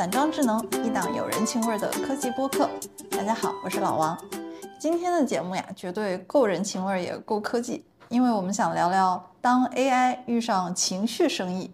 散装智能，一档有人情味的科技播客。大家好，我是老王。今天的节目呀，绝对够人情味也够科技，因为我们想聊聊当 AI 遇上情绪生意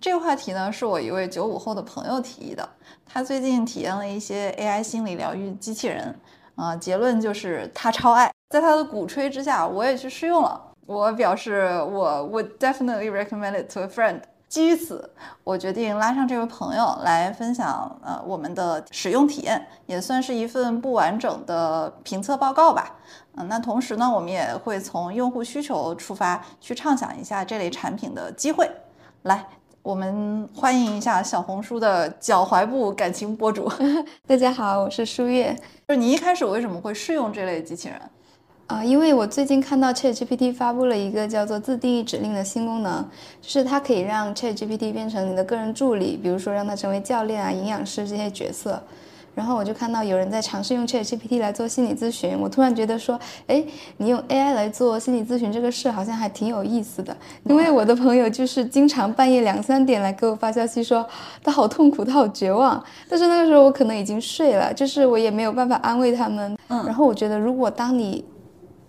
这个话题呢，是我一位九五后的朋友提议的。他最近体验了一些 AI 心理疗愈机器人，啊，结论就是他超爱。在他的鼓吹之下，我也去试用了。我表示我 would definitely recommend it to a friend。基于此，我决定拉上这位朋友来分享，呃，我们的使用体验，也算是一份不完整的评测报告吧。嗯，那同时呢，我们也会从用户需求出发，去畅想一下这类产品的机会。来，我们欢迎一下小红书的脚踝部感情博主。大家好，我是舒月。就是你一开始为什么会试用这类机器人？啊，因为我最近看到 ChatGPT 发布了一个叫做自定义指令的新功能，就是它可以让 ChatGPT 变成你的个人助理，比如说让它成为教练啊、营养师这些角色。然后我就看到有人在尝试用 ChatGPT 来做心理咨询，我突然觉得说，哎，你用 AI 来做心理咨询这个事好像还挺有意思的。因为我的朋友就是经常半夜两三点来给我发消息说他好痛苦，他好绝望。但是那个时候我可能已经睡了，就是我也没有办法安慰他们。嗯。然后我觉得如果当你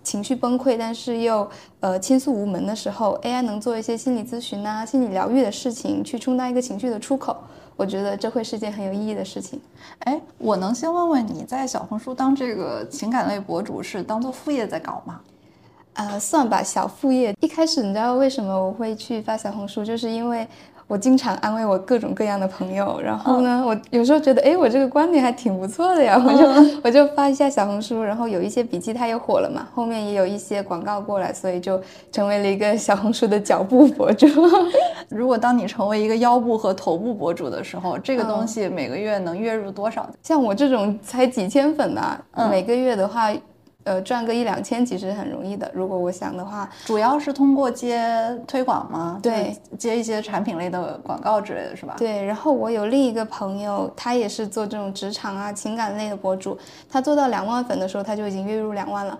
情绪崩溃，但是又呃倾诉无门的时候，AI 能做一些心理咨询啊、心理疗愈的事情，去充当一个情绪的出口，我觉得这会是件很有意义的事情。哎，我能先问问你在小红书当这个情感类博主是当做副业在搞吗？呃，算吧，小副业。一开始你知道为什么我会去发小红书，就是因为。我经常安慰我各种各样的朋友，然后呢，我有时候觉得，哎，我这个观点还挺不错的呀，我就我就发一下小红书，然后有一些笔记它也火了嘛，后面也有一些广告过来，所以就成为了一个小红书的脚步博主。如果当你成为一个腰部和头部博主的时候，这个东西每个月能月入多少？像我这种才几千粉的，每个月的话。呃，赚个一两千其实很容易的。如果我想的话，主要是通过接推广吗？对，接一些产品类的广告之类的是吧？对。然后我有另一个朋友，他也是做这种职场啊、情感类的博主，他做到两万粉的时候，他就已经月入两万了。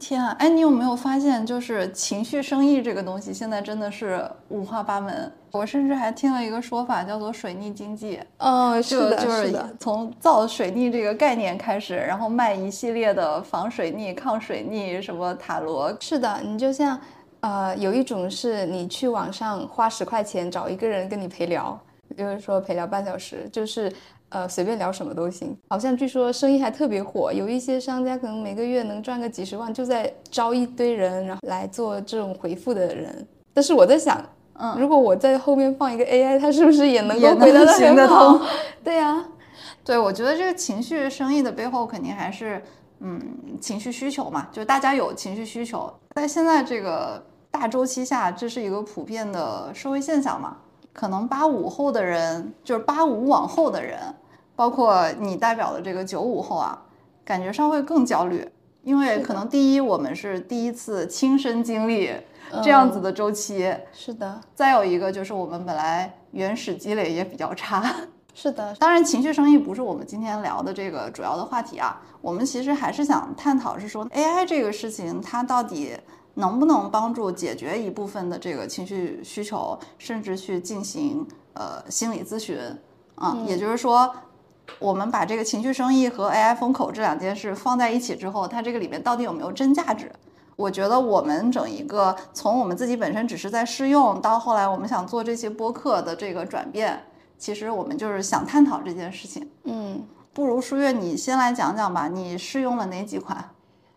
天啊，哎，你有没有发现，就是情绪生意这个东西，现在真的是五花八门。我甚至还听了一个说法，叫做“水逆经济”。哦，是的，就是从造水逆这个概念开始，然后卖一系列的防水逆、抗水逆什么塔罗。是的，你就像，呃，有一种是你去网上花十块钱找一个人跟你陪聊，就是说陪聊半小时，就是。呃，随便聊什么都行，好像据说生意还特别火，有一些商家可能每个月能赚个几十万，就在招一堆人，然后来做这种回复的人。但是我在想，嗯，如果我在后面放一个 AI，它是不是也能够回答行得通？对呀，对，我觉得这个情绪生意的背后肯定还是，嗯，情绪需求嘛，就大家有情绪需求，在现在这个大周期下，这是一个普遍的社会现象嘛。可能八五后的人，就是八五往后的人，包括你代表的这个九五后啊，感觉上会更焦虑，因为可能第一，我们是第一次亲身经历这样子的周期，是的。再有一个就是我们本来原始积累也比较差，是的。当然，情绪生意不是我们今天聊的这个主要的话题啊，我们其实还是想探讨是说 AI 这个事情它到底。能不能帮助解决一部分的这个情绪需求，甚至去进行呃心理咨询啊？也就是说，我们把这个情绪生意和 AI 风口这两件事放在一起之后，它这个里面到底有没有真价值？我觉得我们整一个从我们自己本身只是在试用，到后来我们想做这些播客的这个转变，其实我们就是想探讨这件事情。嗯，不如舒月你先来讲讲吧，你试用了哪几款？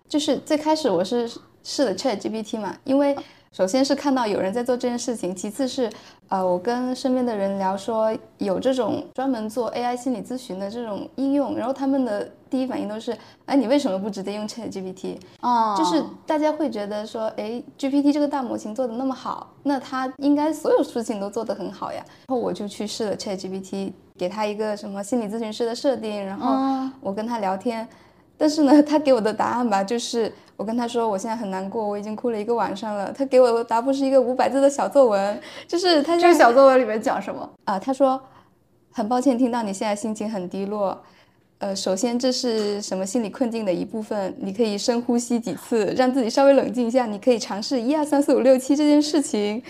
就是最开始我是。试了 Chat GPT 嘛，因为首先是看到有人在做这件事情，其次是呃，我跟身边的人聊说有这种专门做 AI 心理咨询的这种应用，然后他们的第一反应都是，哎，你为什么不直接用 Chat GPT？哦，就是大家会觉得说，哎，GPT 这个大模型做的那么好，那它应该所有事情都做得很好呀。然后我就去试了 Chat GPT，给他一个什么心理咨询师的设定，然后我跟他聊天，但是呢，他给我的答案吧，就是。我跟他说，我现在很难过，我已经哭了一个晚上了。他给我的答复是一个五百字的小作文，就是他这个小作文里面讲什么啊？他说，很抱歉听到你现在心情很低落，呃，首先这是什么心理困境的一部分，你可以深呼吸几次，让自己稍微冷静一下。你可以尝试一二三四五六七这件事情。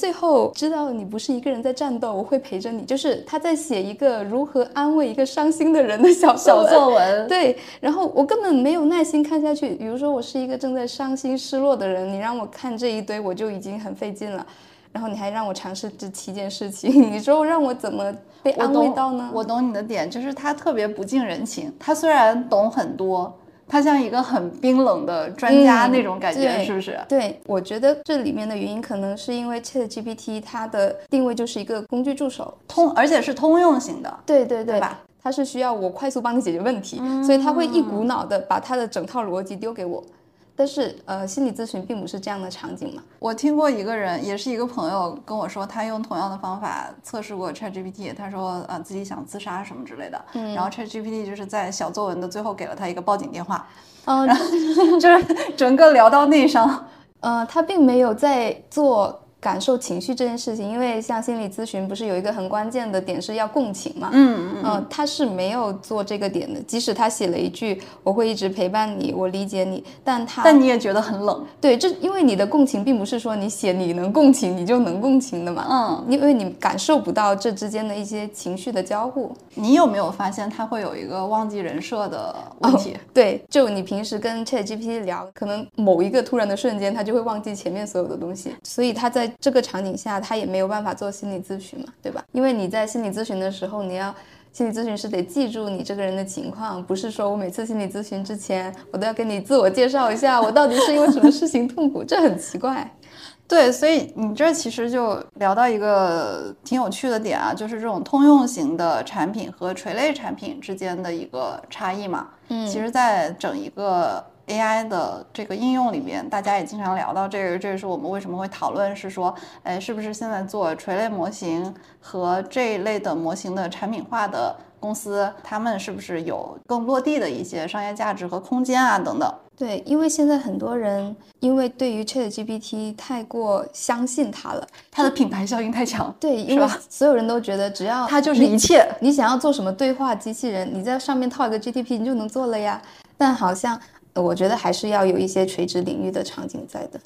最后知道你不是一个人在战斗，我会陪着你。就是他在写一个如何安慰一个伤心的人的小小作文。对，然后我根本没有耐心看下去。比如说，我是一个正在伤心失落的人，你让我看这一堆，我就已经很费劲了。然后你还让我尝试这七件事情，你说让我怎么被安慰到呢？我懂你的点，就是他特别不近人情。他虽然懂很多，他像一个很冰冷的专家那种感觉，是不是？对，我觉得这里面的原因可能是因为 Chat GPT 它的定位就是一个工具助手，通而且是通用型的。对对对吧？它是需要我快速帮你解决问题，所以它会一股脑的把它的整套逻辑丢给我。但是，呃，心理咨询并不是这样的场景嘛。我听过一个人，也是一个朋友跟我说，他用同样的方法测试过 ChatGPT，他说，呃，自己想自杀什么之类的。嗯。然后 ChatGPT 就是在小作文的最后给了他一个报警电话。嗯。就是整个聊到内伤。呃，他并没有在做。感受情绪这件事情，因为像心理咨询不是有一个很关键的点是要共情嘛？嗯嗯嗯，他是没有做这个点的。即使他写了一句“我会一直陪伴你，我理解你”，但他但你也觉得很冷。对，这因为你的共情并不是说你写你能共情你就能共情的嘛。嗯，因为你感受不到这之间的一些情绪的交互。你有没有发现他会有一个忘记人设的问题？对，就你平时跟 ChatGPT 聊，可能某一个突然的瞬间，他就会忘记前面所有的东西，所以他在。这个场景下，他也没有办法做心理咨询嘛，对吧？因为你在心理咨询的时候，你要心理咨询师得记住你这个人的情况，不是说我每次心理咨询之前，我都要跟你自我介绍一下，我到底是因为什么事情痛苦，这很奇怪。对，所以你这其实就聊到一个挺有趣的点啊，就是这种通用型的产品和垂类产品之间的一个差异嘛。嗯，其实，在整一个。AI 的这个应用里边，大家也经常聊到这个，这也是我们为什么会讨论，是说，哎，是不是现在做垂类模型和这一类的模型的产品化的公司，他们是不是有更落地的一些商业价值和空间啊？等等。对，因为现在很多人因为对于 ChatGPT 太过相信它了，它的品牌效应太强。对，因为所有人都觉得只要它就是一切，你想要做什么对话机器人，你在上面套一个 GTP，你就能做了呀。但好像。我觉得还是要有一些垂直领域的场景在的。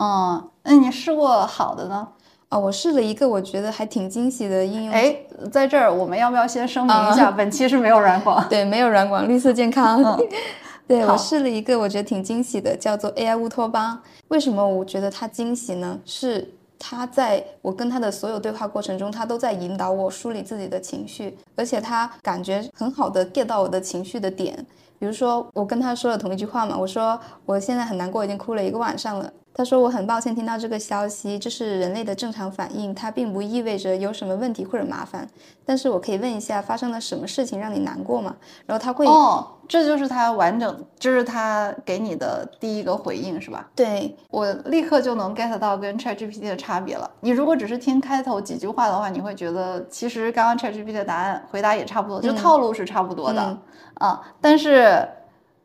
嗯，那你试过好的呢？啊，我试了一个，我觉得还挺惊喜的应用。哎，在这儿我们要不要先声明一下，本期是没有软广？对，没有软广，绿色健康。对我试了一个，我觉得挺惊喜的，叫做 AI 乌托邦。为什么我觉得它惊喜呢？是他在我跟他的所有对话过程中，他都在引导我梳理自己的情绪，而且他感觉很好的 get 到我的情绪的点。比如说，我跟他说了同一句话嘛，我说我现在很难过，已经哭了一个晚上了。他说我很抱歉听到这个消息，这是人类的正常反应，它并不意味着有什么问题或者麻烦。但是我可以问一下，发生了什么事情让你难过吗？然后他会哦，这就是他完整，这是他给你的第一个回应是吧？对我立刻就能 get 到跟 ChatGPT 的差别了。你如果只是听开头几句话的话，你会觉得其实刚刚 ChatGPT 的答案回答也差不多，就套路是差不多的。啊，但是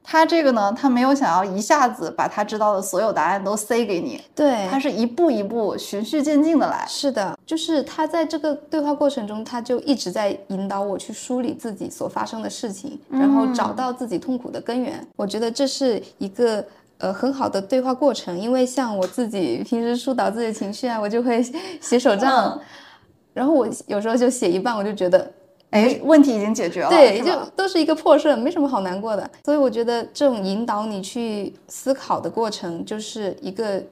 他这个呢，他没有想要一下子把他知道的所有答案都塞给你，对，他是一步一步循序渐进的来。是的，就是他在这个对话过程中，他就一直在引导我去梳理自己所发生的事情，然后找到自己痛苦的根源。我觉得这是一个呃很好的对话过程，因为像我自己平时疏导自己的情绪啊，我就会 写手账，然后我有时候就写一半，我就觉得。哎，问题已经解决了，对，就都是一个破事，没什么好难过的。所以我觉得这种引导你去思考的过程，就是一个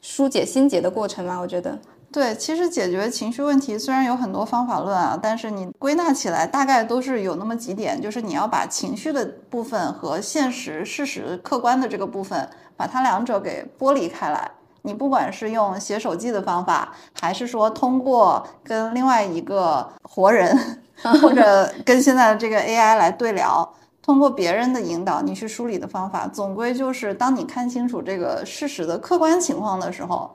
疏解心结的过程吧。我觉得，对，其实解决情绪问题虽然有很多方法论啊，但是你归纳起来大概都是有那么几点，就是你要把情绪的部分和现实事实客观的这个部分，把它两者给剥离开来。你不管是用写手记的方法，还是说通过跟另外一个活人。或者 跟现在的这个 AI 来对聊，通过别人的引导，你去梳理的方法，总归就是当你看清楚这个事实的客观情况的时候，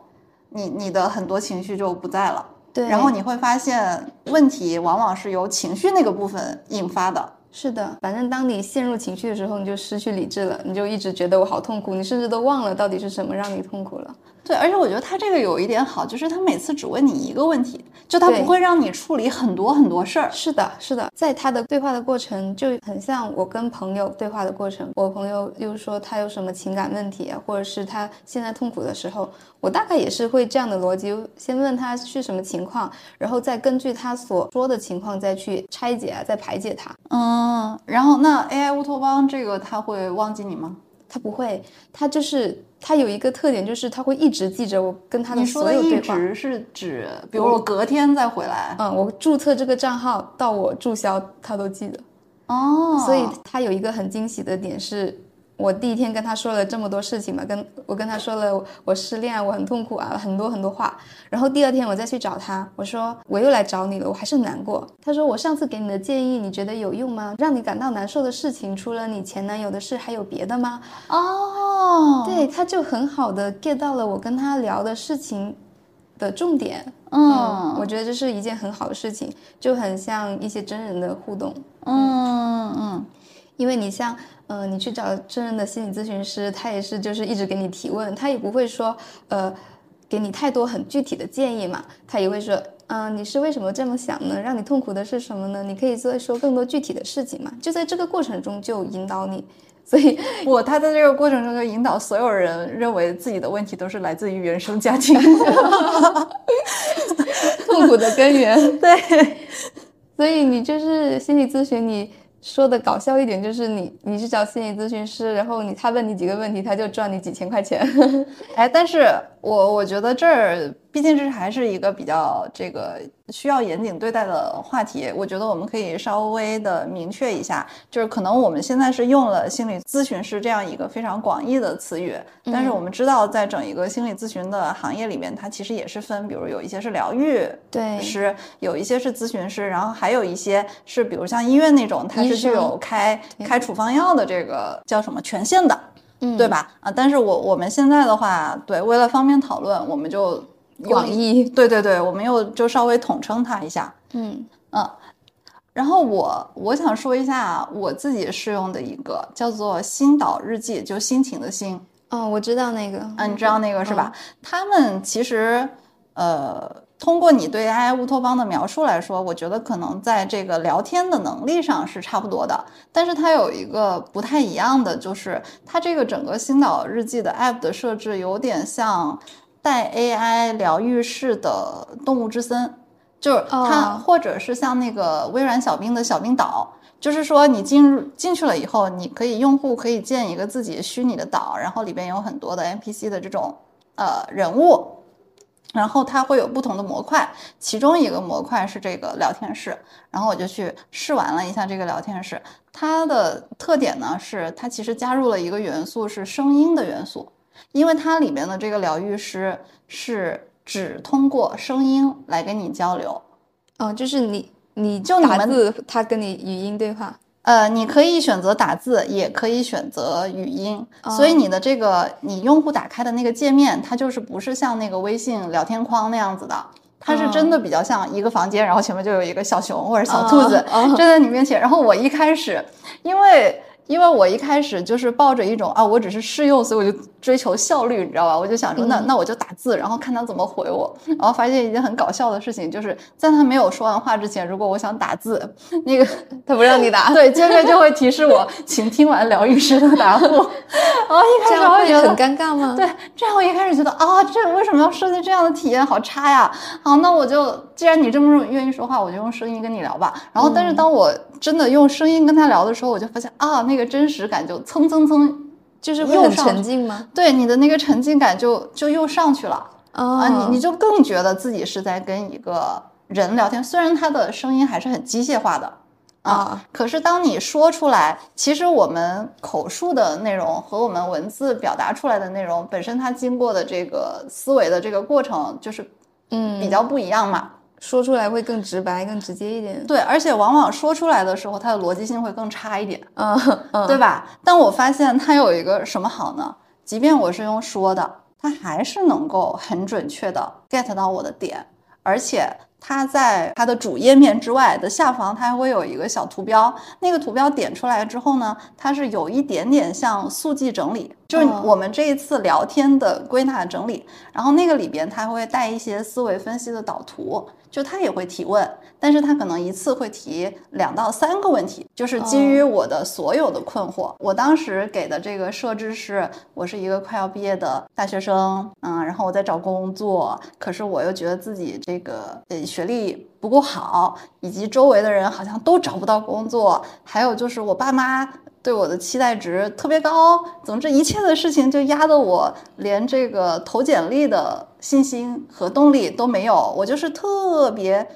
你你的很多情绪就不在了。对，然后你会发现问题往往是由情绪那个部分引发的。是的，反正当你陷入情绪的时候，你就失去理智了，你就一直觉得我好痛苦，你甚至都忘了到底是什么让你痛苦了。对，而且我觉得他这个有一点好，就是他每次只问你一个问题，就他不会让你处理很多很多事儿。是的，是的，在他的对话的过程就很像我跟朋友对话的过程。我朋友又说他有什么情感问题啊，或者是他现在痛苦的时候，我大概也是会这样的逻辑，先问他是什么情况，然后再根据他所说的情况再去拆解啊，再排解他。嗯，然后那 AI 乌托邦这个他会忘记你吗？他不会，他就是他有一个特点，就是他会一直记着我跟他的所有对话。一直是指，比如我隔天再回来，嗯，我注册这个账号到我注销，他都记得。哦，所以他有一个很惊喜的点是。我第一天跟他说了这么多事情嘛，跟我跟他说了我失恋，我很痛苦啊，很多很多话。然后第二天我再去找他，我说我又来找你了，我还是很难过。他说我上次给你的建议，你觉得有用吗？让你感到难受的事情，除了你前男友的事，还有别的吗？哦，对，他就很好的 get 到了我跟他聊的事情的重点。嗯，我觉得这是一件很好的事情，就很像一些真人的互动。嗯嗯，因为你像。嗯，你去找真人的心理咨询师，他也是就是一直给你提问，他也不会说，呃，给你太多很具体的建议嘛，他也会说，嗯，你是为什么这么想呢？让你痛苦的是什么呢？你可以再说更多具体的事情嘛，就在这个过程中就引导你，所以我他在这个过程中就引导所有人认为自己的问题都是来自于原生家庭，痛苦的根源，对，所以你就是心理咨询你。说的搞笑一点就是你你去找心理咨询师，然后你他问你几个问题，他就赚你几千块钱。哎，但是我我觉得这儿毕竟这还是一个比较这个。需要严谨对待的话题，我觉得我们可以稍微的明确一下，就是可能我们现在是用了心理咨询师这样一个非常广义的词语，但是我们知道，在整一个心理咨询的行业里面，它其实也是分，比如有一些是疗愈师，有一些是咨询师，然后还有一些是，比如像医院那种，它是具有开开处方药的这个叫什么权限的，对吧？啊，但是我我们现在的话，对，为了方便讨论，我们就。广义，对对对，我们又就稍微统称它一下，嗯嗯，然后我我想说一下我自己试用的一个叫做心岛日记，就心情的心，哦，我知道那个，嗯，你知道那个是吧？他们其实，呃，通过你对 AI 乌托邦的描述来说，我觉得可能在这个聊天的能力上是差不多的，但是它有一个不太一样的，就是它这个整个星岛日记的 App 的设置有点像。带 AI 疗愈室的动物之森，就是它，或者是像那个微软小冰的小冰岛，就是说你进入进去了以后，你可以用户可以建一个自己虚拟的岛，然后里边有很多的 NPC 的这种呃人物，然后它会有不同的模块，其中一个模块是这个聊天室，然后我就去试玩了一下这个聊天室，它的特点呢是它其实加入了一个元素是声音的元素。因为它里面的这个疗愈师是只通过声音来跟你交流，嗯，就是你你就打字，他跟你语音对话，呃，你可以选择打字，也可以选择语音，所以你的这个你用户打开的那个界面，它就是不是像那个微信聊天框那样子的，它是真的比较像一个房间，然后前面就有一个小熊或者小兔子站在你面前，然后我一开始因为。因为我一开始就是抱着一种啊，我只是试用，所以我就追求效率，你知道吧？我就想说，那那我就打字，然后看他怎么回我。然后发现一件很搞笑的事情，就是在他没有说完话之前，如果我想打字，那个 他不让你打，对，界面就会提示我，请听完疗愈师的答复。然后一开始我会觉得很尴尬吗？对，这样我一开始觉得啊，这为什么要设计这样的体验？好差呀！好，那我就既然你这么愿意说话，我就用声音跟你聊吧。然后，但是当我真的用声音跟他聊的时候，我就发现啊，那个真实感就蹭蹭蹭，就是会很沉浸吗？对，你的那个沉浸感就就又上去了啊，你你就更觉得自己是在跟一个人聊天，虽然他的声音还是很机械化的啊，可是当你说出来，其实我们口述的内容和我们文字表达出来的内容本身，它经过的这个思维的这个过程，就是嗯比较不一样嘛。说出来会更直白、更直接一点。对，而且往往说出来的时候，它的逻辑性会更差一点，嗯，对吧？但我发现它有一个什么好呢？即便我是用说的，它还是能够很准确的 get 到我的点，而且它在它的主页面之外的下方，它还会有一个小图标。那个图标点出来之后呢，它是有一点点像速记整理。就是哦我们这一次聊天的归纳整理，然后那个里边它会带一些思维分析的导图，就它也会提问，但是它可能一次会提两到三个问题，就是基于我的所有的困惑。我当时给的这个设置是，我是一个快要毕业的大学生，嗯，然后我在找工作，可是我又觉得自己这个呃学历不够好，以及周围的人好像都找不到工作，还有就是我爸妈对我的期待值特别高，总之一切的事情就压得我连这个投简历的信心和动力都没有，我就是特别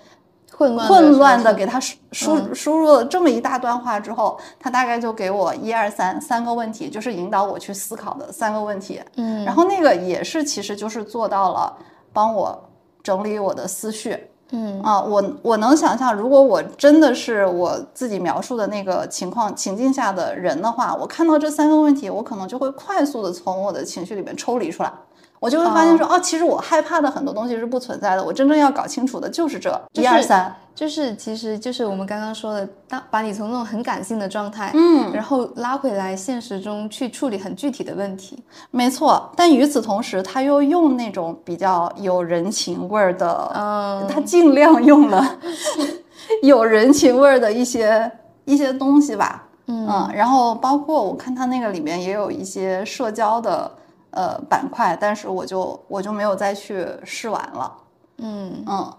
混乱混乱的给他输输嗯。输入了这么一大段话之后，他大概就给我一二三三个问题，就是引导我去思考的三个问题，嗯，然后那个也是其实就是做到了帮我整理我的思绪，嗯。啊，我我能想象，如果我真的是我自己描述的那个情况情境下的人的话，我看到这三个问题，我可能就会快速的从我的情绪里面抽离出来，我就会发现说，哦，其实我害怕的很多东西是不存在的，我真正要搞清楚的就是这一二就是三，就是其实就是我们刚刚说的，当把你从那种很感性的状态，嗯，然后拉回来现实中去处理很具体的问题。没错。但与此同时，他又用那种比较有人情味儿的，嗯，他尽量用了 有人情味儿的一些一些东西吧。嗯，然后包括我看他那个里面也有一些社交的呃板块，但是我就我就没有再去试玩了。嗯，嗯，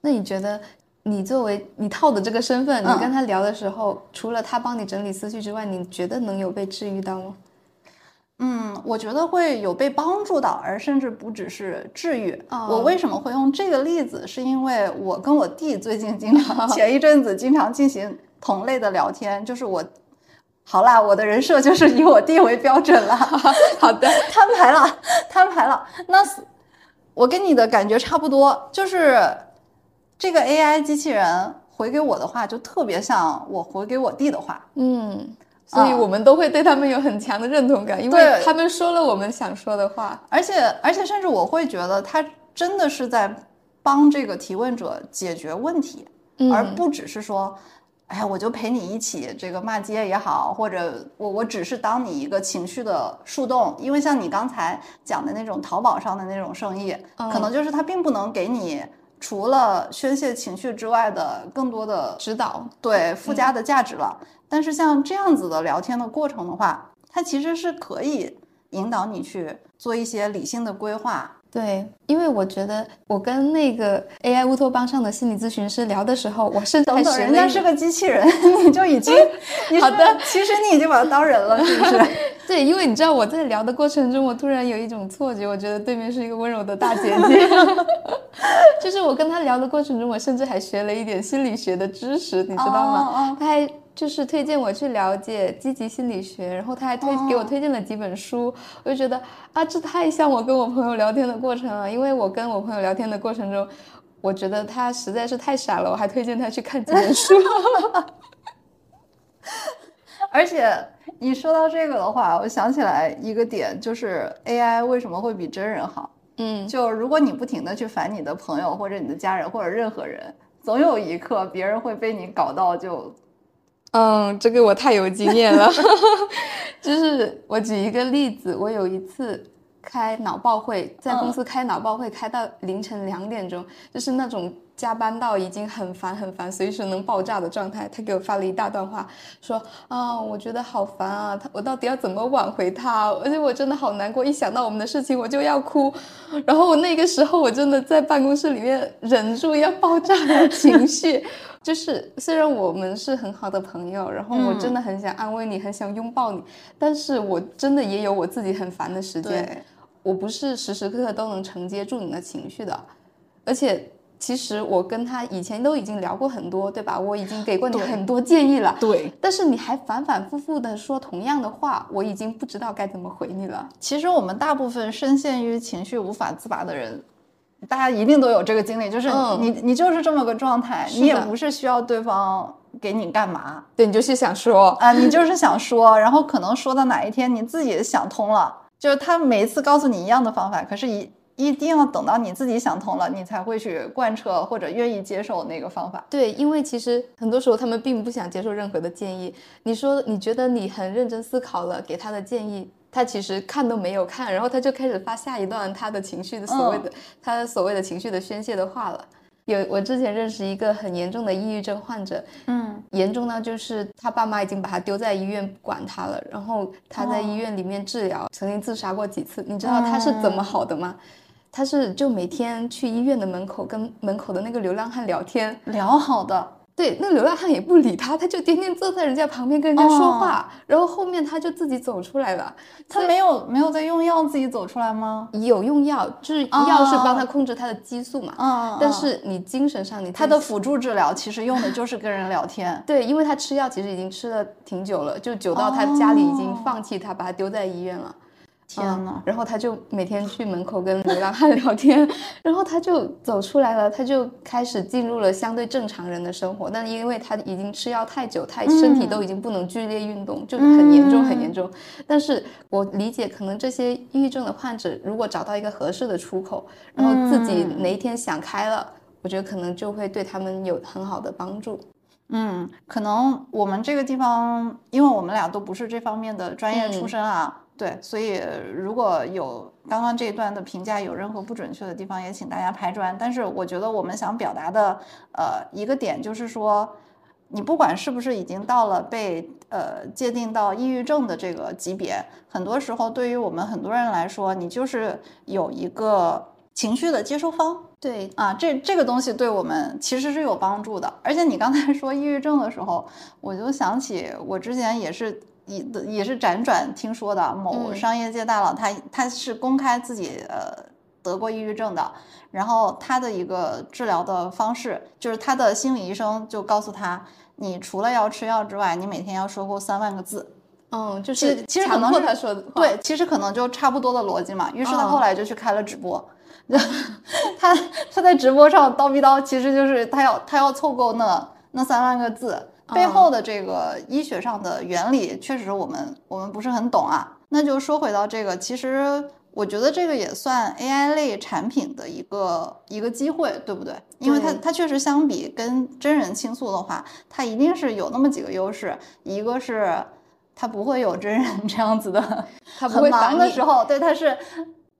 那你觉得你作为你套的这个身份，你嗯跟他聊的时候，除了他帮你整理思绪之外，你觉得能有被治愈到吗？嗯，我觉得会有被帮助到，而甚至不只是治愈。哦我为什么会用这个例子？是因为我跟我弟最近经常，前一阵子经常进行同类的聊天，就是我。好啦，我的人设就是以我弟为标准了。好的，摊牌了，摊牌了。那我跟你的感觉差不多，就是这个 AI 机器人回给我的话，就特别像我回给我弟的话。嗯，所以啊我们都会对他们有很强的认同感，因为他们说了我们想说的话。而且，而且，甚至我会觉得他真的是在帮这个提问者解决问题，嗯而不只是说。哎呀，我就陪你一起这个骂街也好，或者我我只是当你一个情绪的树洞，因为像你刚才讲的那种淘宝上的那种生意，可能就是它并不能给你除了宣泄情绪之外的更多的指导，对附加的价值了。但是像这样子的聊天的过程的话，它其实是可以引导你去做一些理性的规划。对，因为我觉得我跟那个 AI 乌托邦上的心理咨询师聊的时候，我甚至等等，还学了一人家是个机器人，你就已经 你好的，其实你已经把他当人了，是不是？对，因为你知道我在聊的过程中，我突然有一种错觉，我觉得对面是一个温柔的大姐姐。就是我跟他聊的过程中，我甚至还学了一点心理学的知识，你知道吗？哦哦她还就是推荐我去了解积极心理学，然后他还推、给我哦推荐了几本书，我就觉得啊，这太像我跟我朋友聊天的过程了。因为我跟我朋友聊天的过程中，我觉得他实在是太傻了，我还推荐他去看几本书。而且你说到这个的话，我想起来一个点，就是 AI 为什么会比真人好？嗯，就如果你不停的去烦你的朋友或者你的家人或者任何人，总有一刻别人会被你搞到就嗯，这个我太有经验了。就是我举一个例子，我有一次开脑报会，在公司开脑报会，开到凌晨两点钟，就是那种加班到已经很烦很烦，随时能爆炸的状态。他给我发了一大段话，说啊，我觉得好烦啊，他我到底要怎么挽回他？而且我真的好难过，一想到我们的事情我就要哭。然后我那个时候我真的在办公室里面忍住要爆炸的情绪。就是虽然我们是很好的朋友，然后我真的很想安慰你，很想拥抱你，但是我真的也有我自己很烦的时间。我不是时时刻刻都能承接住你的情绪的，而且其实我跟他以前都已经聊过很多，对吧？我已经给过你很多建议了，对。但是你还反反复复的说同样的话，我已经不知道该怎么回你了。其实我们大部分深陷于情绪无法自拔的人，大家一定都有这个经历，就是嗯你、你就是这么个状态，你也不是需要对方给你干嘛对你就是想说，啊、你就是想说，然后可能说到哪一天你自己想通了，就是他每一次告诉你一样的方法，可是一一定要等到你自己想通了，你才会去贯彻或者愿意接受那个方法。对，因为其实很多时候他们并不想接受任何的建议。你说你觉得你很认真思考了，给他的建议，他其实看都没有看，然后他就开始发下一段他的情绪的所谓的、他的所谓的情绪的宣泄的话了。有我之前认识一个很严重的抑郁症患者，嗯，严重到就是他爸妈已经把他丢在医院不管他了，然后他在医院里面治疗，曾经自杀过几次。你知道他是怎么好的吗？他是就每天去医院的门口跟门口的那个流浪汉聊天，聊好的。对，那流浪汉也不理他，他就天天坐在人家旁边跟人家说话，然后后面他就自己走出来了。他没有没有在用药自己走出来吗？有用药，就是药是帮他控制他的激素嘛。嗯，但是你精神上你他的辅助治疗其实用的就是跟人聊天。对，因为他吃药其实已经吃了挺久了，就久到他家里已经放弃他，把他丢在医院了。天呐，然后他就每天去门口跟流浪汉聊天，然后他就走出来了，他就开始进入了相对正常人的生活。但因为他已经吃药太久，他身体都已经不能剧烈运动，就很严重很严重。但是我理解，可能这些抑郁症的患者如果找到一个合适的出口，然后自己哪一天想开了，我觉得可能就会对他们有很好的帮助。嗯，可能我们这个地方，因为我们俩都不是这方面的专业出身啊。对，所以如果有刚刚这一段的评价有任何不准确的地方，也请大家拍砖。但是我觉得我们想表达的，呃，一个点就是说，你不管是不是已经到了被呃界定到抑郁症的这个级别，很多时候对于我们很多人来说，你就是有一个情绪的接收方。对啊，这这个东西对我们其实是有帮助的。而且你刚才说抑郁症的时候，我就想起我之前也是。也也是辗转听说的某商业界大佬，他他是公开自己呃得过抑郁症的，然后他的一个治疗的方式就是他的心理医生就告诉他，你除了要吃药之外，你每天要说够三万个字。嗯，就是其实可能他说的对，其实可能就差不多的逻辑嘛。于是他后来就去开了直播，他他在直播上叨逼叨，其实就是他要他要凑够那那三万个字。背后的这个医学上的原理，确实我们我们不是很懂啊。那就说回到这个，其实我觉得这个也算 AI 类产品的一个一个机会，对不对？因为它它确实相比跟真人倾诉的话，它一定是有那么几个优势。一个是它不会有真人 这样子的，它不会忙的时候，对，它是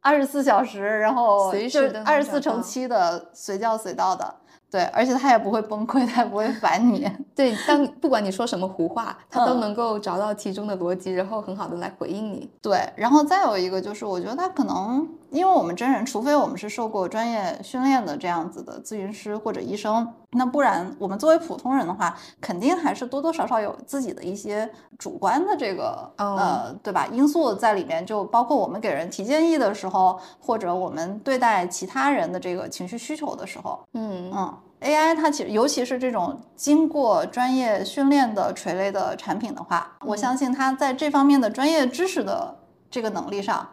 二十四小时，然后就二十四乘七的随叫随到的。对，而且他也不会崩溃，他也不会烦你。对，当不管你说什么胡话，他都能够找到其中的逻辑，然后很好的来回应你。对，然后再有一个就是，我觉得他可能，因为我们真人，除非我们是受过专业训练的这样子的咨询师或者医生，那不然我们作为普通人的话，肯定还是多多少少有自己的一些主观的这个呃，对吧？因素在里面，就包括我们给人提建议的时候，或者我们对待其他人的这个情绪需求的时候，嗯嗯。AI 它其实，尤其是这种经过专业训练的垂类的产品的话，我相信它在这方面的专业知识的这个能力上，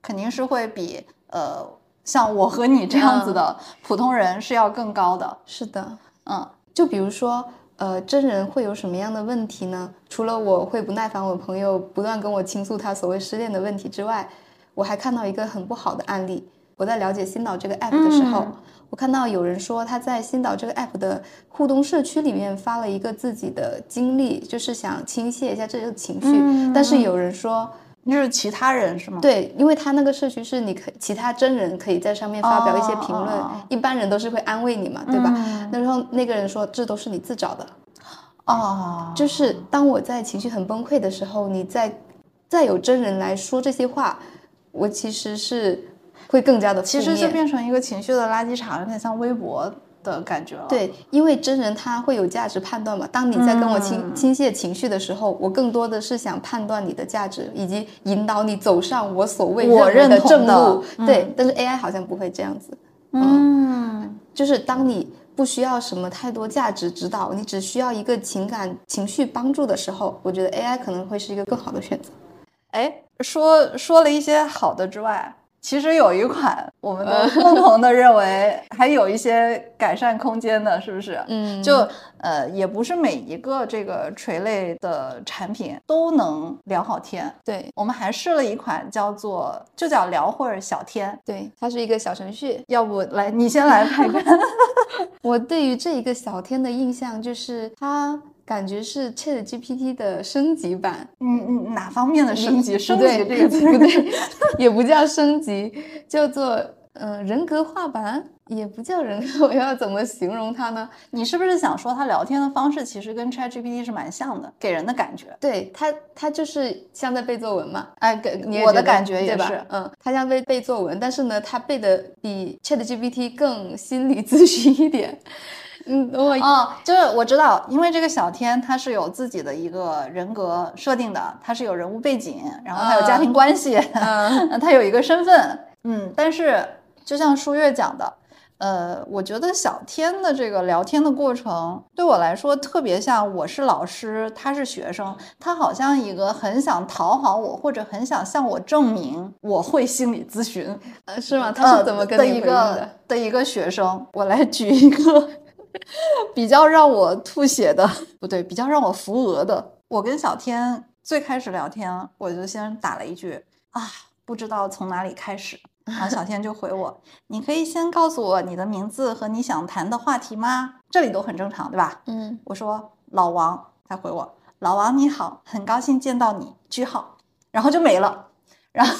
肯定是会比呃像我和你这样子的普通人是要更高的。是的，嗯，就比如说，呃，真人会有什么样的问题呢？除了我会不耐烦，我朋友不断跟我倾诉他所谓失恋的问题之外，我还看到一个很不好的案例。我在了解新岛这个 app 的时候。我看到有人说他在新岛这个 app 的互动社区里面发了一个自己的经历，就是想倾泻一下这个情绪。但是有人说那是其他人是吗？对，因为他那个社区是你可其他真人可以在上面发表一些评论，一般人都是会安慰你嘛，对吧？那时候那个人说这都是你自找的，哦，就是当我在情绪很崩溃的时候，你再再有真人来说这些话，我其实是。会更加的，其实就变成一个情绪的垃圾场，有点像微博的感觉了。对，因为真人他会有价值判断嘛。当你在跟我倾倾泻情绪的时候，我更多的是想判断你的价值，以及引导你走上我所谓我认的正路。对，但是 AI 好像不会这样子。嗯，就是当你不需要什么太多价值指导，你只需要一个情感情绪帮助的时候，我觉得 AI 可能会是一个更好的选择。哎，说说了一些好的之外。其实有一款，我们都共同的认为 还有一些改善空间的，是不是？嗯，就呃，也不是每一个这个垂类的产品都能聊好天。对，我们还试了一款叫做就叫聊会儿小天。对，它是一个小程序。要不来你先来看看。我对于这一个小天的印象就是它感觉是 Chat GPT 的升级版。嗯嗯，哪方面的升级？升级对这个词不对，也不叫升级，叫做嗯、呃人格化版，也不叫人格，我要怎么形容它呢？你是不是想说它聊天的方式其实跟 ChatGPT 是蛮像的，给人的感觉？对它，它就是像在背作文嘛。哎，给我的感觉也是，嗯，它像背背作文，但是呢，它背的比 ChatGPT 更心理咨询一点。嗯，等我哦，就是我知道，因为这个小天他是有自己的一个人格设定的，他是有人物背景，然后他有家庭关系，嗯他有一个身份，嗯，但是就像舒月讲的，呃，我觉得小天的这个聊天的过程对我来说特别像我是老师，他是学生，他好像一个很想讨好我，或者很想向我证明我会心理咨询，呃是吗？他是呃怎么跟的一个的？的一个学生，我来举一个 比较让我吐血的，不对，比较让我扶额的。我跟小天最开始聊天，我就先打了一句啊，不知道从哪里开始。然后小天就回我：“你可以先告诉我你的名字和你想谈的话题吗？”这里都很正常，对吧？嗯，我说老王，他回我老王你好，很高兴见到你，句号，然后就没了，然后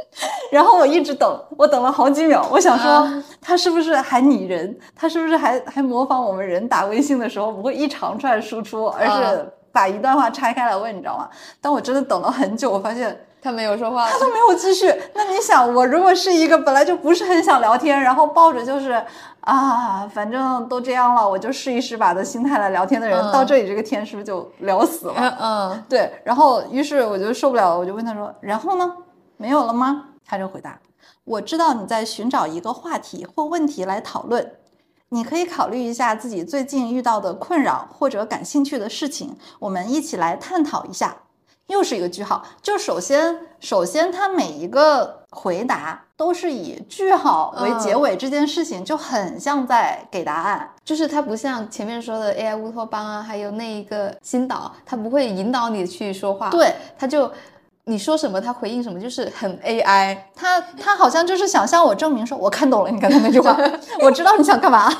然后我一直等，我等了好几秒，我想说、啊他是不是还拟人，他是不是还还模仿我们人打微信的时候不会一长串输出，而啊是把一段话拆开来问，你知道吗？但我真的等了很久，我发现他没有说话他都没有继续。那你想，我如果是一个本来就不是很想聊天，然后抱着就是啊，反正都这样了，我就试一试吧的心态来聊天的人，嗯到这里这个天是不是就聊死了？嗯嗯对，然后于是我就受不了了，我就问他说：“然后呢？没有了吗？”他就回答：“我知道你在寻找一个话题或问题来讨论，你可以考虑一下自己最近遇到的困扰或者感兴趣的事情，我们一起来探讨一下。”又是一个句号。就首先，首先他每一个回答都是以句号为结嗯尾，这件事情就很像在给答案。就是它不像前面说的 AI 乌托邦啊，还有那一个新岛，它不会引导你去说话，，对，它就你说什么，他回应什么，就是很 AI。他他好像就是想向我证明说，我看懂了你刚才那句话，我知道你想干嘛，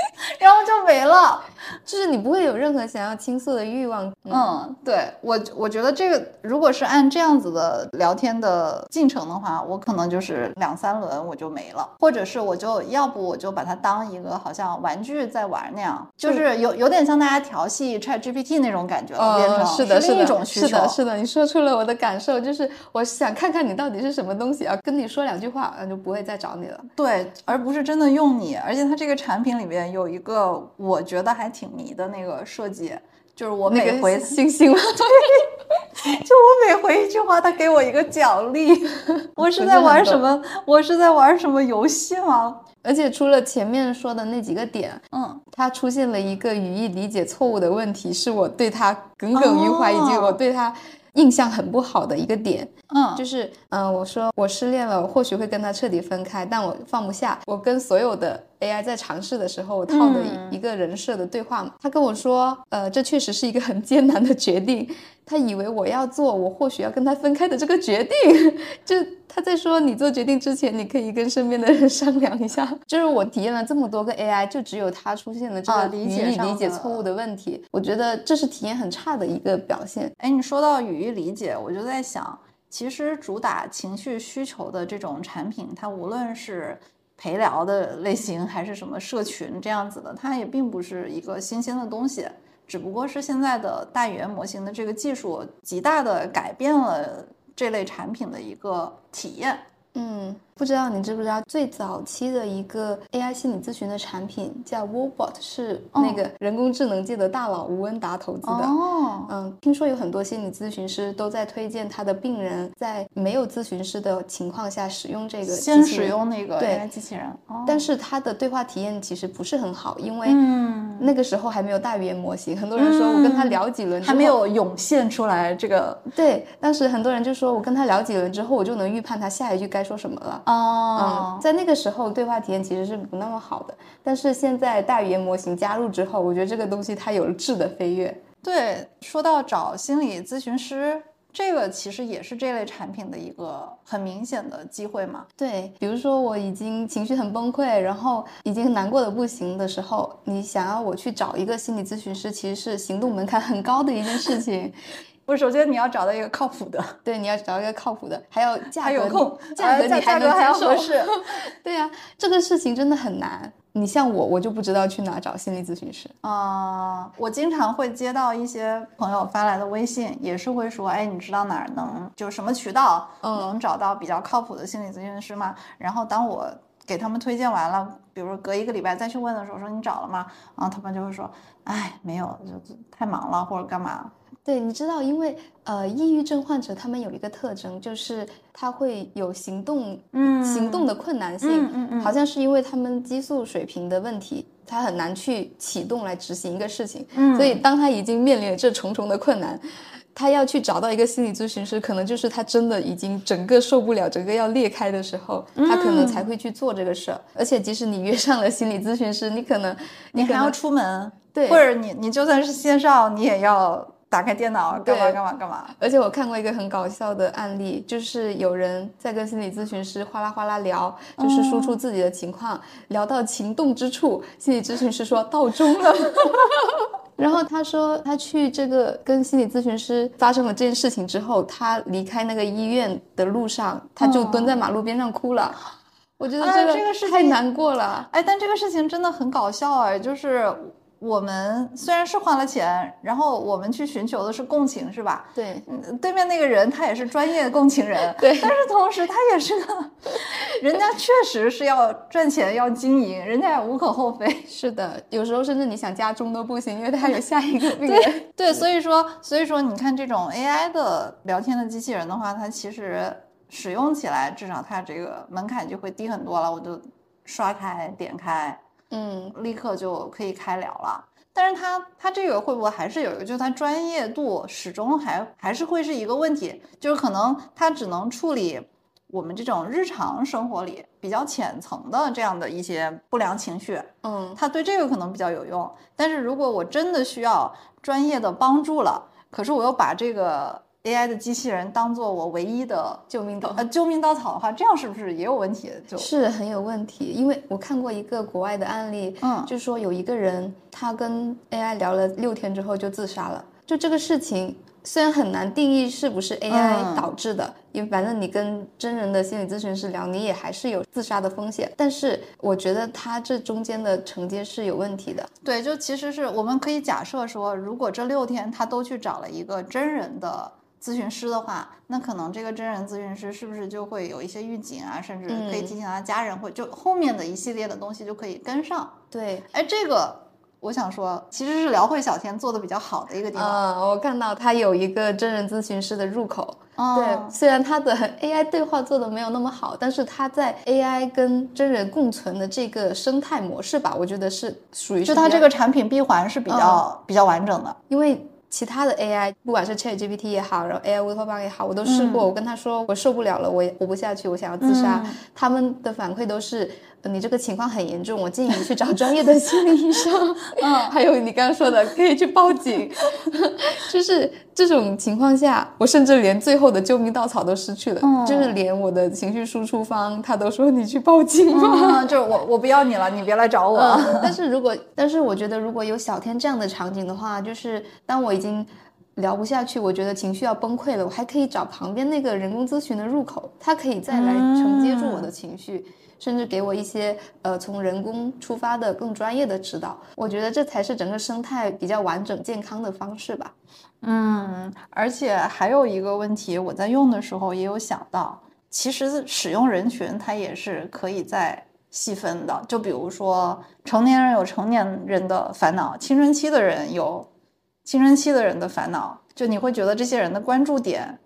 然后就没了。就是你不会有任何想要倾诉的欲望，嗯，对我我觉得这个如果是按这样子的聊天的进程的话，我可能就是两三轮我就没了，或者是我就要不我就把它当一个好像玩具在玩那样，就是有有点像大家调戏 Chat GPT 那种感觉了，变成呃，是的，另一的，种需求。是的，是的，你说出了我的感受，就是我想看看你到底是什么东西啊，跟你说两句话，呃，就不会再找你了。对，而不是真的用你。而且它这个产品里面有一个我觉得还挺迷的那个设计，就是我那个每回星星吗？就我每回一句话，他给我一个奖励。我是在玩什么？我是在玩什么游戏吗？而且除了前面说的那几个点，嗯，他出现了一个语义理解错误的问题，是我对他耿耿于怀，以及哦我对他印象很不好的一个点。嗯，就是，嗯、我说我失恋了，我或许会跟他彻底分开，但我放不下。我跟所有的 AI 在尝试的时候套的嗯一一个人设的对话嘛，他跟我说，呃，这确实是一个很艰难的决定。他以为我要做我或许要跟他分开的这个决定，就他在说你做决定之前，你可以跟身边的人 商量一下。就是我体验了这么多个 AI，就只有他出现了这啊个语义理解错误的问题，我觉得这是体验很差的一个表现。哎，你说到语义理解，我就在想，其实主打情绪需求的这种产品，它无论是陪聊的类型，还是什么社群这样子的，它也并不是一个新鲜的东西，只不过是现在的大语言模型的这个技术极大的改变了这类产品的一个体验。嗯，不知道你知不知道，最早期的一个 AI 心理咨询的产品叫 Wobot，是那哦个人工智能界的大佬吴恩达投资的。哦，嗯，听说有很多心理咨询师都在推荐他的病人在没有咨询师的情况下使用这个先使用那个对 AI 机器人，哦、但是他的对话体验其实不是很好，因为嗯，那个时候还没有大语言模型。很多人说我跟他嗯聊几轮之还没有涌现出来这个对，当时很多人就说我跟他聊几轮之后，我就能预判他下一句该说什么了。哦嗯，，在那个时候对话体验其实是不那么好的，但是现在大语言模型加入之后，我觉得这个东西它有了质的飞跃。对，说到找心理咨询师，这个其实也是这类产品的一个很明显的机会嘛。对，比如说我已经情绪很崩溃，然后已经难过的不行的时候，你想要我去找一个心理咨询师，其实是行动门槛很高的一件事情。不是，首先你要找到一个靠谱的，对，你要找一个靠谱的，还有 价格，还有空，价格你还能接受，合适。对呀，这个事情真的很难。你像我，我就不知道去哪找心理咨询师啊。我经常会接到一些朋友发来的微信，也是会说，哎，你知道哪儿能就什么渠道能找到比较靠谱的心理咨询师吗？然后当我给他们推荐完了，比如隔一个礼拜再去问的时候，说你找了吗？然后他们就会说，哎，没有，就太忙了或者干嘛。对，你知道，因为呃，抑郁症患者他们有一个特征，就是他会有行动，嗯，行动的困难性，嗯嗯嗯，好像是因为他们激素水平的问题，他很难去启动来执行一个事情，嗯，所以当他已经面临了这重重的困难，他要去找到一个心理咨询师，可能就是他真的已经整个受不了，整个要裂开的时候，他可能才会去做这个事儿。而且即使你约上了心理咨询师，你可能你还要出门，对，或者你你就算是线上，你也要。打开电脑干嘛干嘛干嘛？而且我看过一个很搞笑的案例，就是有人在跟心理咨询师哗啦哗啦聊，就是输出自己的情况，聊到情动之处，心理咨询师说到中了。然后他说他去这个跟心理咨询师发生了这件事情之后，他离开那个医院的路上，他就蹲在马路边上哭了。我觉得这个太难过了。哎，但这个事情真的很搞笑哎，就是。我们虽然是花了钱，然后我们去寻求的是共情，是吧？对，对面那个人他也是专业共情人，对，但是同时他也是个，人家确实是要赚钱要经营，人家也无可厚非。是的，有时候甚至你想加钟都不行，因为他有下一个病人。对对，所以说所以说你看这种 AI 的聊天的机器人的话，它其实使用起来至少它这个门槛就会低很多了，我就刷开点开。嗯，立刻就可以开聊了，但是它它这个会不会还是有一个，就是它专业度始终还还是会是一个问题，就是可能它只能处理我们这种日常生活里比较浅层的这样的一些不良情绪，嗯，它对这个可能比较有用，但是如果我真的需要专业的帮助了，可是我又把这个。AI 的机器人当做我唯一的救命稻呃救命稻草的话，这样是不是也有问题？就是很有问题，因为我看过一个国外的案例，嗯，就是说有一个人他跟 AI 聊了六天之后就自杀了。就这个事情虽然很难定义是不是 AI 导致的，因为反正你跟真人的心理咨询师聊，你也还是有自杀的风险。但是我觉得他这中间的承接是有问题的。对，就其实是我们可以假设说，如果这六天他都去找了一个真人的。咨询师的话，那可能这个真人咨询师是不是就会有一些预警啊，甚至可以提醒他家人，会就后面的一系列的东西就可以跟上。对，哎，这个我想说，其实是聊会小天做的比较好的一个地方。嗯，我看到他有一个真人咨询师的入口。对，虽然他的 AI 对话做的没有那么好，但是他在 AI 跟真人共存的这个生态模式吧，我觉得是属于就他这个产品闭环是比较比较完整的，因为。其他的 AI，不管是 ChatGPT 也好，然后 AI 乌托邦也好，我都试过。我跟他说我受不了了，我活不下去，我想要自杀。他们的反馈都是。你这个情况很严重，我建议你去找专业的心理医生。嗯，还有你刚刚说的，可以去报警。就是这种情况下，我甚至连最后的救命稻草都失去了。嗯，就是连我的情绪输出方，他都说你去报警吧。就是我，我不要你了，你别来找我。但是如果，但是我觉得如果有小天这样的场景的话，就是当我已经聊不下去，我觉得情绪要崩溃了，我还可以找旁边那个人工咨询的入口，他可以再来承接住我的情绪。甚至给我一些呃从人工出发的更专业的指导，我觉得这才是整个生态比较完整健康的方式吧。嗯，而且还有一个问题，我在用的时候也有想到，其实使用人群它也是可以再细分的。就比如说成年人有成年人的烦恼，青春期的人有青春期的人的烦恼，就你会觉得这些人的关注点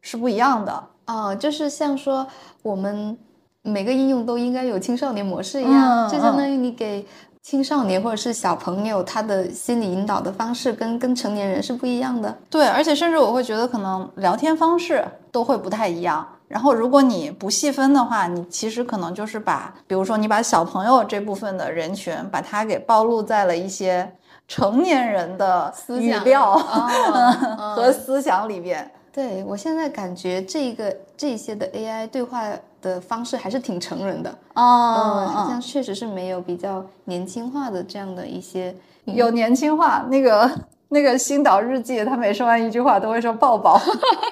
是不一样的啊，就是像说我们。每个应用都应该有青少年模式一样，就相当于你给青少年或者是小朋友他的心理引导的方式跟跟成年人是不一样的。对，而且甚至我会觉得可能聊天方式都会不太一样。然后如果你不细分的话，你其实可能就是把，比如说你把小朋友这部分的人群，把它给暴露在了一些成年人的语料 和思想里边。对我现在感觉这个这些的 AI 对话的方式还是挺成人的，哦嗯，好像确实是没有比较年轻化的这样的一些，有年轻化。那个那个星岛日记，他每说完一句话都会说抱抱，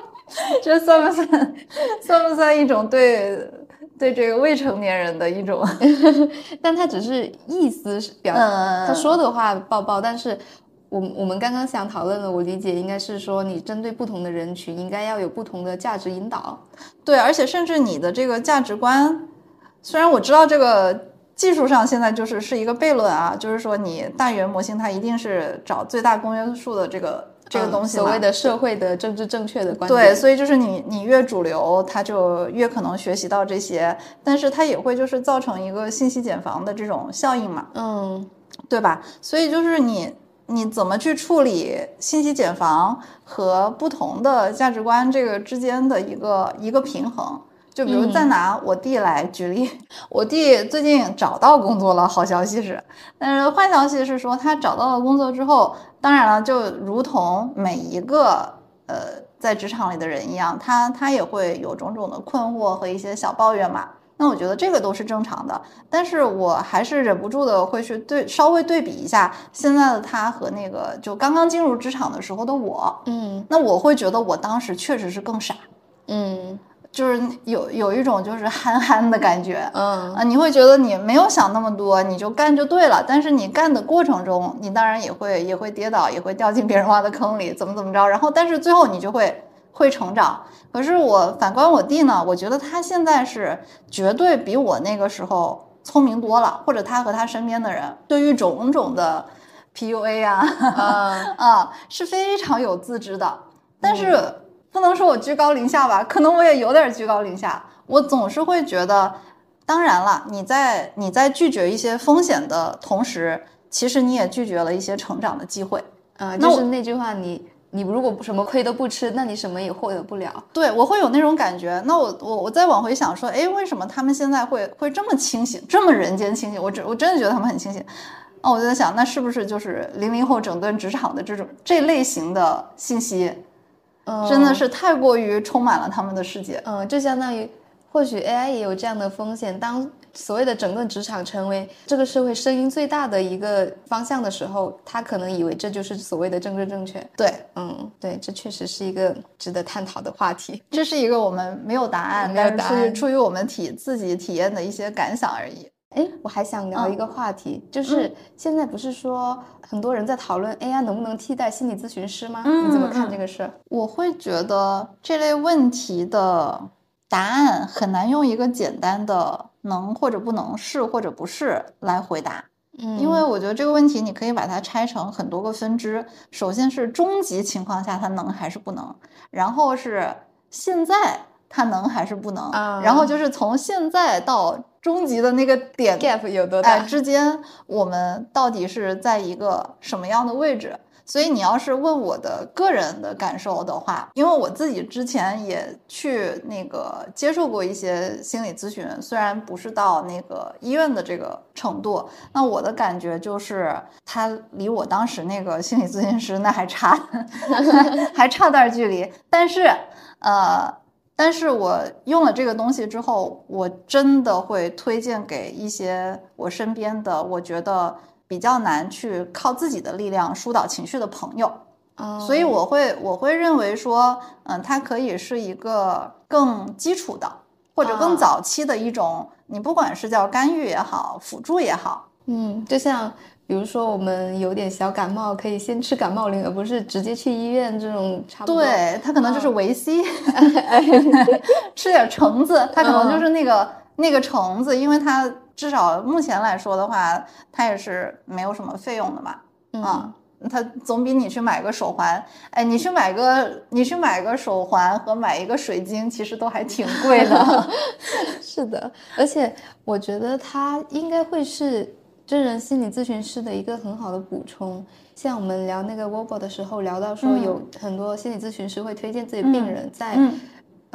这算不算算不算一种对对这个未成年人的一种？但他只是意思是表，嗯他说的话抱抱，但是我我们刚刚想讨论的，我理解应该是说你针对不同的人群，应该要有不同的价值引导。对，而且甚至你的这个价值观，虽然我知道这个技术上现在就是是一个悖论啊，就是说你大语言模型它一定是找最大公约数的这个这个嗯东西嘛、所谓的社会的政治正确的观点对，所以就是你你越主流，它就越可能学习到这些，但是它也会就是造成一个信息茧房的这种效应嘛，嗯对吧？所以就是你你怎么去处理信息茧房和不同的价值观这个之间的一个一个平衡。就比如再拿我弟来举例，我弟最近找到工作了，好消息是，但是坏消息是说他找到了工作之后，当然了，就如同每一个呃在职场里的人一样，他他也会有种种的困惑和一些小抱怨嘛。那我觉得这个都是正常的，但是我还是忍不住的会去对稍微对比一下现在的他和那个就刚刚进入职场的时候的我，嗯那我会觉得我当时确实是更傻，嗯就是有有一种就是 憨憨的感觉，嗯啊，你会觉得你没有想那么多，你就干就对了。但是你干的过程中，你当然也会也会跌倒，也会掉进别人挖的坑里，怎么怎么着。然后，但是最后你就会会成长。可是我反观我弟呢，我觉得他现在是绝对比我那个时候聪明多了，或者他和他身边的人对于种种的 PUA 啊啊 啊是非常有自知的。但是不能说我居高临下吧，可能我也有点居高临下。我总是会觉得，当然了，你在你在拒绝一些风险的同时，其实你也拒绝了一些成长的机会。啊，就是那句话，你你如果什么亏都不吃，那你什么也获得不了。对我会有那种感觉。那我我我再往回想说，哎，为什么他们现在会会这么清醒，这么人间清醒？我真我真的觉得他们很清醒。那，我就在想，那是不是就是零零后整顿职场的这种这类型的信息，嗯真的是太过于充满了他们的世界？嗯，就相当于或许 AI 也有这样的风险。当所谓的整个职场成为这个社会声音最大的一个方向的时候，他可能以为这就是所谓的政治正确。对，嗯，对，这确实是一个值得探讨的话题。这是一个我们没有答案，没有但是出于答案出于我们体自己体验的一些感想而已。哎，我还想聊一个话题，就是现在不是说很多人在讨论 AI 能不能替代心理咨询师吗？你怎么看这个事儿？我会觉得这类问题的答案很难用一个简单的能或者不能、是或者不是来回答，嗯因为我觉得这个问题你可以把它拆成很多个分支。首先是终极情况下它能还是不能，然后是现在它能还是不能，啊然后就是从现在到终极的那个点 gap 有多哎，大？之间我们到底是在一个什么样的位置？所以你要是问我的个人的感受的话，因为我自己之前也去那个接受过一些心理咨询，虽然不是到那个医院的这个程度，那我的感觉就是他离我当时那个心理咨询师那还差，还差段距离。但是，呃，但是我用了这个东西之后，我真的会推荐给一些我身边的，我觉得比较难去靠自己的力量疏导情绪的朋友。哦所以我会我会认为说，嗯，它可以是一个更基础的或者更啊早期的一种，你不管是叫干预也好，辅助也好，嗯，就像比如说我们有点小感冒，可以先吃感冒灵，而不是直接去医院这种差不多。对，它可能就是嗯维 C，吃点橙子，它可能就是那个、那个橙子，因为它至少目前来说的话，它也是没有什么费用的嘛，嗯啊，它总比你去买个手环，哎，你去买个你去买个手环和买一个水晶，其实都还挺贵的。是的，而且我觉得它应该会是真人心理咨询师的一个很好的补充。像我们聊那个 Wobo 的时候，聊到说嗯有很多心理咨询师会推荐自己病人在、嗯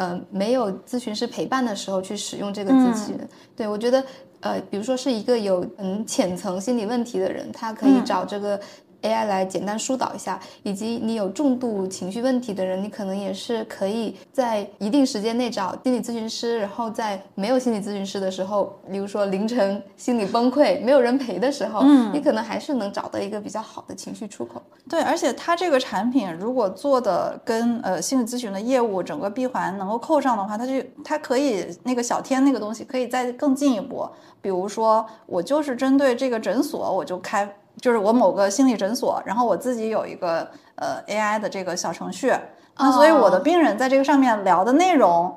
呃没有咨询师陪伴的时候去使用这个机器人。对我觉得呃，比如说是一个有嗯浅层心理问题的人，他可以嗯找这个。AI 来简单疏导一下，以及你有重度情绪问题的人，你可能也是可以在一定时间内找心理咨询师，然后在没有心理咨询师的时候，比如说凌晨心理崩溃没有人陪的时候，嗯，你可能还是能找到一个比较好的情绪出口。对，而且它这个产品如果做的跟呃心理咨询的业务整个闭环能够扣上的话，它就它可以那个小天那个东西可以再更进一步，比如说我就是针对这个诊所，我就开。就是我某个心理诊所，然后我自己有一个呃 AI 的这个小程序，那所以我的病人在这个上面聊的内容，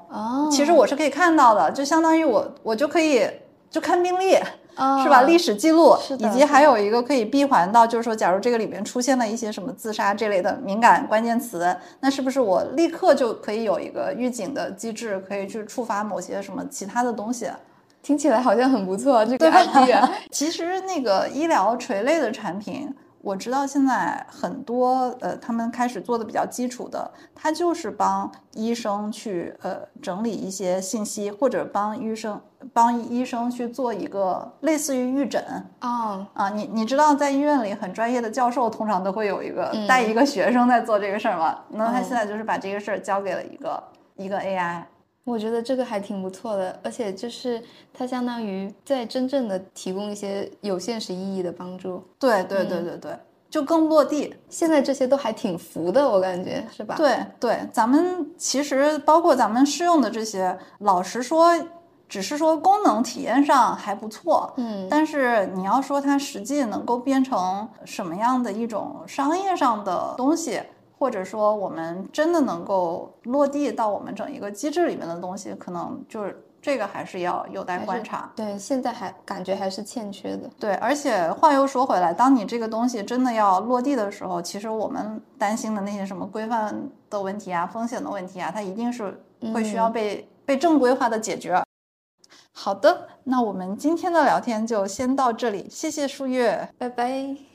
其实我是可以看到的，就相当于我我就可以就看病历，是吧？历史记录，以及还有一个可以闭环到，就是说，假如这个里面出现了一些什么自杀这类的敏感关键词，那是不是我立刻就可以有一个预警的机制，可以去触发某些什么其他的东西？听起来好像很不错，这个 idea。其实那个医疗垂类的产品，我知道现在很多呃，他们开始做的比较基础的，它就是帮医生去呃整理一些信息，或者帮医生帮医生去做一个类似于预诊哦啊，你你知道在医院里很专业的教授通常都会有一个带一个学生在做这个事儿吗？那他现在就是把这个事儿交给了一个一个 AI。我觉得这个还挺不错的，而且就是它相当于在真正的提供一些有现实意义的帮助。对对对对对，就更落地。现在这些都还挺浮的，我感觉是吧？对对，咱们其实包括咱们试用的这些，老实说，只是说功能体验上还不错。嗯，但是你要说它实际能够变成什么样的一种商业上的东西？或者说，我们真的能够落地到我们整一个机制里面的东西，可能就是这个还是要有待观察。对，现在还感觉还是欠缺的。对，而且话又说回来，当你这个东西真的要落地的时候，其实我们担心的那些什么规范的问题啊、风险的问题啊，它一定是会需要被被正规化的解决。好的，那我们今天的聊天就先到这里，谢谢数月，拜拜。